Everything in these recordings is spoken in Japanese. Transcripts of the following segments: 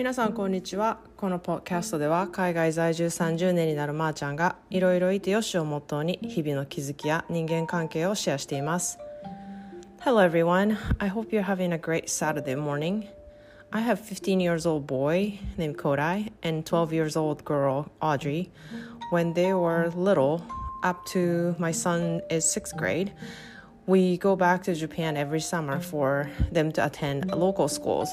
皆さんこんにちはこのポッドキャストでは海外在住30年になるまーちゃんがいろいろいてよしをモットーに日々の気づきや人間関係をシェアしています Hello everyone I hope you're having a great Saturday morning I have 15 years old boy named Kodai and 12 years old girl Audrey when they were little up to my son is 6th grade we go back to Japan every summer for them to attend local schools.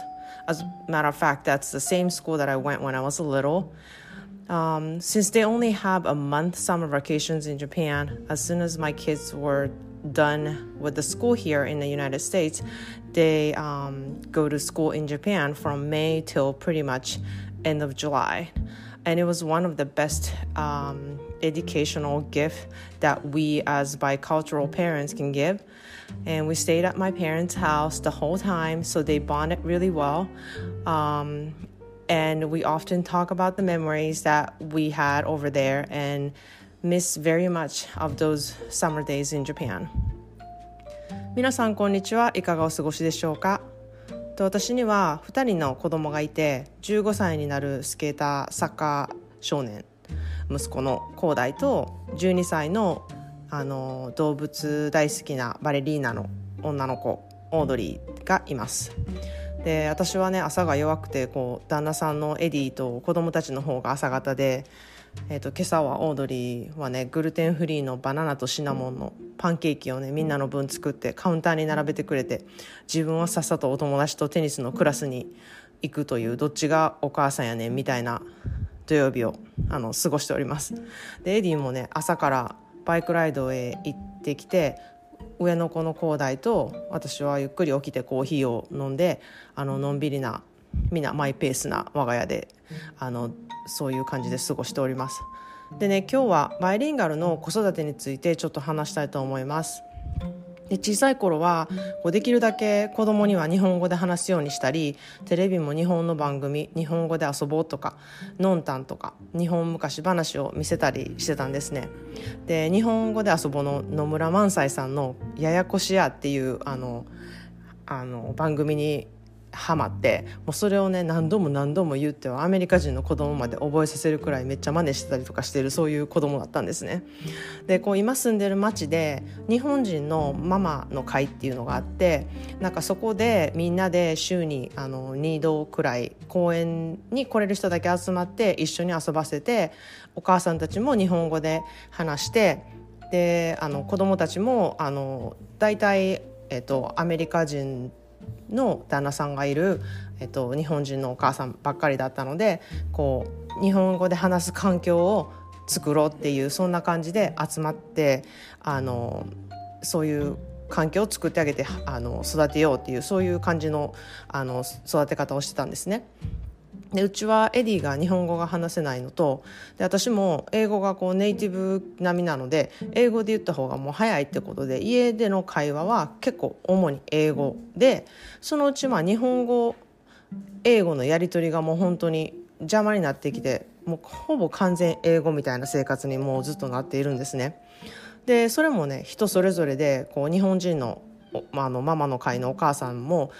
As a matter of fact, that's the same school that I went when I was a little. Um, since they only have a month summer vacations in Japan, as soon as my kids were done with the school here in the United States, they um, go to school in Japan from May till pretty much end of July. And it was one of the best um, educational gift that we as bicultural parents can give And we stayed at my parents' house the whole time, so they bonded really well. Um, and we often talk about the memories that we had over there and miss very much of those summer days in Japan. 皆さんこんにちはいかがお過ごしでしょうかと私には2人の子供がいて15歳になるスケーターサッカー少年息子の広大と12歳の あの動物大好きなバレリーナの女の子オードリーがいます。で私はね朝が弱くてこう旦那さんのエディと子供たちの方が朝方で、えーと、今朝はオードリーはねグルテンフリーのバナナとシナモンのパンケーキをねみんなの分作ってカウンターに並べてくれて自分はさっさとお友達とテニスのクラスに行くというどっちがお母さんやねんみたいな土曜日をあの過ごしております。でエディもね朝からバイクライドへ行ってきて上の子の広大と私はゆっくり起きてコーヒーを飲んであののんびりな皆マイペースな我が家であのそういう感じで過ごしております。でね今日はバイリンガルの子育てについてちょっと話したいと思います。で小さい頃はこうできるだけ子供には日本語で話すようにしたりテレビも日本の番組日本語で遊ぼうとかのんたんとか日本昔話を見せたりしてたんですね。で日本語で遊ぼうの野村萬斎さんの「ややこしや」っていうあのあの番組にハマってもうそれをね何度も何度も言ってはアメリカ人の子供まで覚えさせるくらいめっちゃ真似してたりとかしてるそういう子供だったんですね。でこう今住んでる町で日本人のママの会っていうのがあってなんかそこでみんなで週にあの2度くらい公園に来れる人だけ集まって一緒に遊ばせてお母さんたちも日本語で話してであの子供たちもあの大体、えっと、アメリカ人の旦那さんがいる、えっと、日本人のお母さんばっかりだったのでこう日本語で話す環境を作ろうっていうそんな感じで集まってあのそういう環境を作ってあげてあの育てようっていうそういう感じのあの育て方をしてたんですね。でうちはエディが日本語が話せないのとで私も英語がこうネイティブ並みなので英語で言った方がもう早いってことで家での会話は結構主に英語でそのうちまあ日本語英語のやり取りがもう本当に邪魔になってきてもうほぼ完全英語みたいな生活にもうずっとなっているんですね。でそれもね人それぞれでこう日本人の,、まあ、あのママの会のお母さんも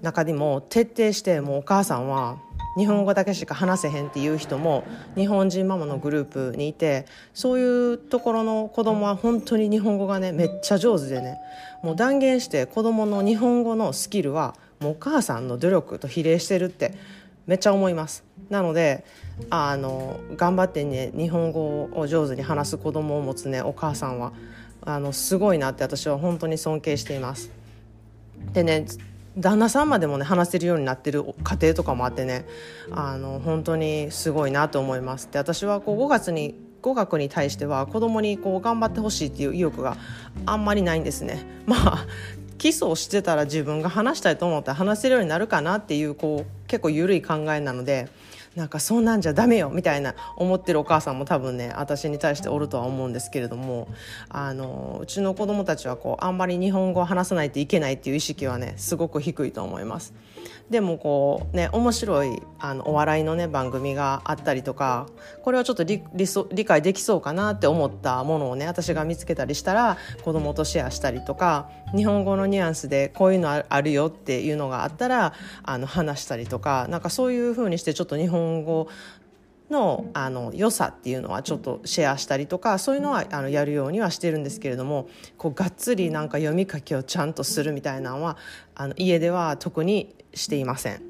中にも徹底してもうお母さんは日本語だけしか話せへんっていう人も日本人ママのグループにいてそういうところの子供は本当に日本語がねめっちゃ上手でね。もう断言して子供の日本語のスキルはもうお母さんの努力と比例してるってめっちゃ思います。なのであの頑張ってね日本語を上手に話す子供を持つねお母さんはあのすごいなって私は本当に尊敬しています。でね旦那さんまでもね話せるようになってる家庭とかもあってねあの本当にすごいなと思います。で私はこう5月に語学に対しては子供にこう頑張ってほしいっていう意欲があんまりないんですね。まあ基礎をしてたら自分が話したいと思って話せるようになるかなっていうこう結構緩い考えなのでなんかそんなんじゃダメよみたいな思ってるお母さんも多分ね私に対しておるとは思うんですけれどもあのうちの子供たちはこうあんまり日本語を話さないといけないっていう意識はねすごく低いと思います。でもこうね面白いあのお笑いのね番組があったりとかこれはちょっと理理解できそうかなって思ったものをね私が見つけたりしたら子供とシェアしたりとか日本語のニュアンスでこういうのあるよっていうのがあったらあの話したりとかなんかそういうふうにしてちょっと日本本語のあの良さっていうのはちょっとシェアしたりとかそういうのはあのやるようにはしてるんですけれどもこうがっつりなんか読み書きをちゃんとするみたいなのはあの家では特にしていません。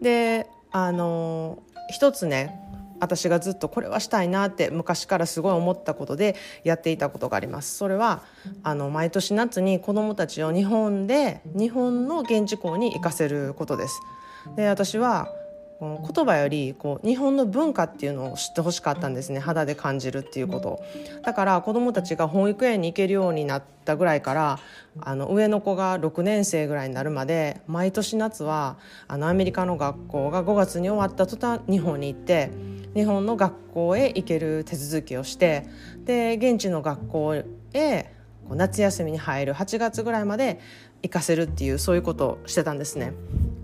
であの一つね私がずっとこれはしたいなって昔からすごい思ったことでやっていたことがありますそれはあの毎年夏に子どもたちを日本で日本の現地校に行かせることですで私は言葉よりこう日本の文化っていうのを知ってほしかったんですね肌で感じるっていうことだから子どもたちが保育園に行けるようになったぐらいからあの上の子が6年生ぐらいになるまで毎年夏はあのアメリカの学校が5月に終わった途端日本に行って日本の学校へ行ける手続きをしてで現地の学校へ夏休みに入る8月ぐらいまで行かせるっていうそういうことをしてたんですね。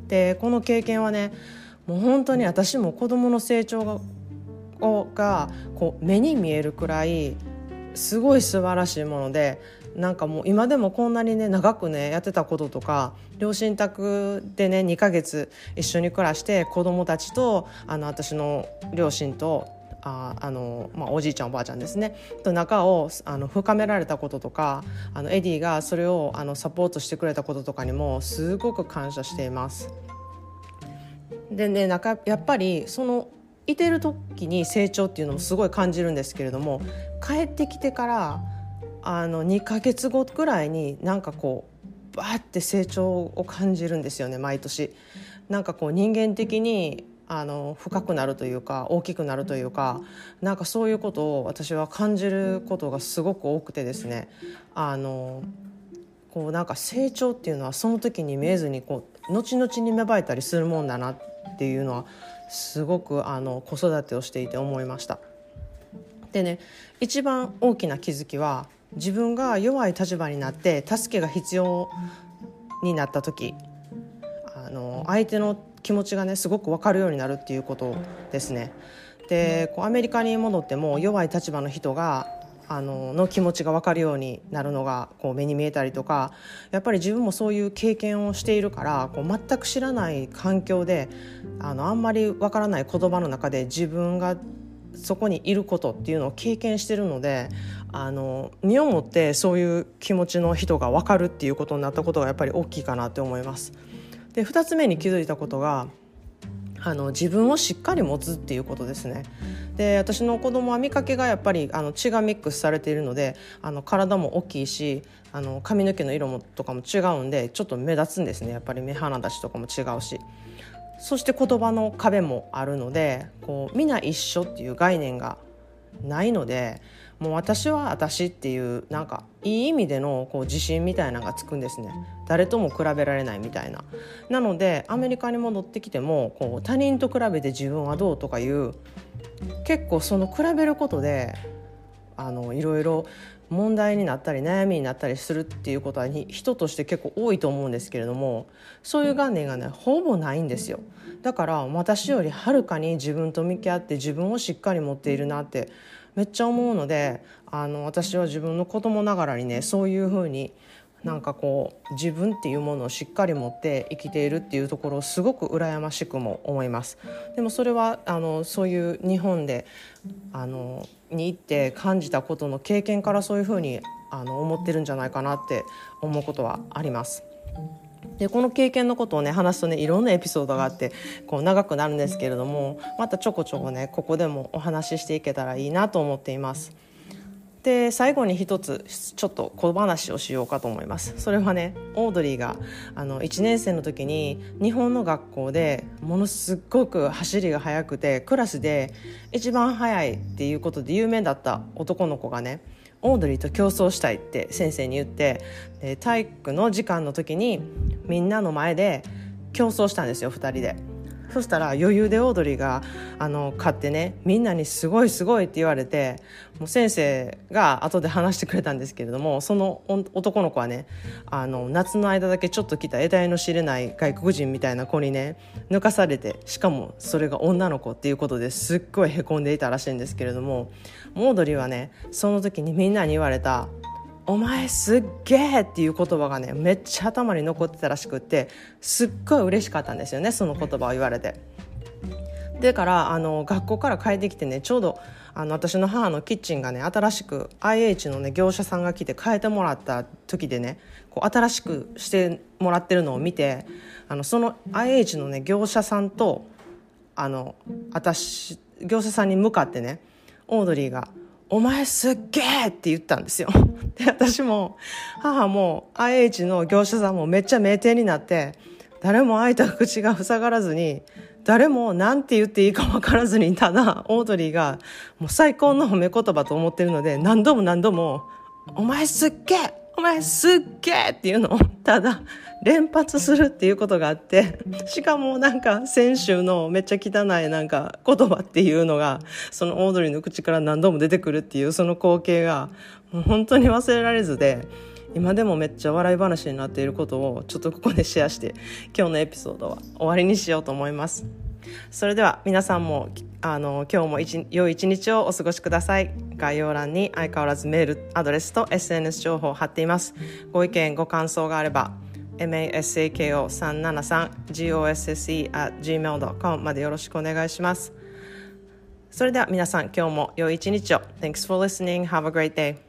でこの経験はねもう本当に私も子どもの成長ががこう目に見えるくらいすごい素晴らしいものでなんかもう今でもこんなにね長くねやってたこととか両親宅でね2ヶ月一緒に暮らして子供たちとあの私の両親とああの、まあ、おじいちゃんおばあちゃんですねと仲をあの深められたこととかあのエディがそれをあのサポートしてくれたこととかにもすごく感謝しています。でねなんかやっぱりそのいてる時に成長っていうのもすごい感じるんですけれども帰ってきてからあの2ヶ月後ぐらいになんかこうバーって成長を感じるんですよね毎年。なんかこう人間的にあの深くなるというか大きくなるというかなんかそういうことを私は感じることがすごく多くてですねあのこうなんか成長っていうのはその時に見えずにこう後々に芽生えたりするもんだなっていうのはすごくあの子育てをしていて思いました。でね一番大きな気づきは自分が弱い立場になって助けが必要になった時あの相手の気持ちがねすごく分かるようになるっていうことですね。でこうアメリカに戻っても弱い立場の人があのの気持ちが分かるようになるのがこう目に見えたりとかやっぱり自分もそういう経験をしているからこう全く知らない環境であのあんまり分からない言葉の中で自分がそこにいることっていうのを経験してるのであの身をもってそういう気持ちの人が分かるっていうことになったことがやっぱり大きいかなって思います。で2つ目に気づいたことがあの自分をしっかり持つっていうことですね。で私の子供は見かけがやっぱりあの血がミックスされているのであの体も大きいしあの髪の毛の色もとかも違うんでちょっと目立つんですねやっぱり目鼻立ちとかも違うし。そして言葉の壁もあるのでこう皆一緒っていう概念がないのでもう私は私っていうなんかいい意味でのこう自信みたいなのがつくんですね。誰とも比べられないみたいな。なのでアメリカに戻ってきてもこう他人と比べて自分はどうとかいう結構その比べることであのいろいろ問題になったり悩みになったりするっていうことは人として結構多いと思うんですけれどもそういう概念がねほぼないんですよ。だから私よりはるかに自分と向き合って自分をしっかり持っているなってめっちゃ思うのであの私は自分の子供ながらにねそういうふうになんかこう自分っていうものをしっかり持って生きているっていうところをすごく羨ましくも思います。でもそれはあのそういう日本であのに行って感じたことの経験からそういうふうにあの思ってるんじゃないかなって思うことはあります。でこの経験のことをね話すとねいろんなエピソードがあってこう長くなるんですけれどもまたちょこちょこねここでもお話ししていけたらいいなと思っています。で最後に一つちょっと小話をしようかと思いますそれはねオードリーがあの1年生の時に日本の学校でものすごく走りが速くてクラスで一番速いっていうことで有名だった男の子がねオードリーと競争したいって先生に言ってで体育の時間の時にみんなの前で競争したんですよ2人で。そしたら余裕でオードリーがあの買ってねみんなに「すごいすごい」って言われてもう先生が後で話してくれたんですけれどもその男の子はねあの夏の間だけちょっと来た得体の知れない外国人みたいな子にね抜かされてしかもそれが女の子っていうことですっごいへこんでいたらしいんですけれどもオードリーはねその時にみんなに言われたお前すっげえっていう言葉がねめっちゃ頭に残ってたらしくってすっごい嬉しかったんですよねその言葉を言われて。でからあの学校から帰ってきてねちょうどあの私の母のキッチンがね新しく IH のね業者さんが来て変えてもらった時でねこう新しくしてもらってるのを見てあのその IH のね業者さんとあの私業者さんに向かってねオードリーが「お前すっげえって言ったんですよ。で、私も、母も IH の業者さんもめっちゃ名店になって、誰も開いた口が塞がらずに、誰も何て言っていいか分からずに、ただ、オードリーがもう最高の褒め言葉と思ってるので、何度も何度も、お前すっげえお前すっげえっていうのをただ連発するっていうことがあってしかもなんか先週のめっちゃ汚いなんか言葉っていうのがそのオードリーの口から何度も出てくるっていうその光景がもう本当に忘れられずで今でもめっちゃ笑い話になっていることをちょっとここでシェアして今日のエピソードは終わりにしようと思います。それでは皆さんもあの今日も一良い一日をお過ごしください概要欄に相変わらずメールアドレスと SNS 情報を貼っていますご意見ご感想があれば masako373gosse.gmail.com までよろしくお願いしますそれでは皆さん今日も良い一日を Thanks for listening. Have a great day.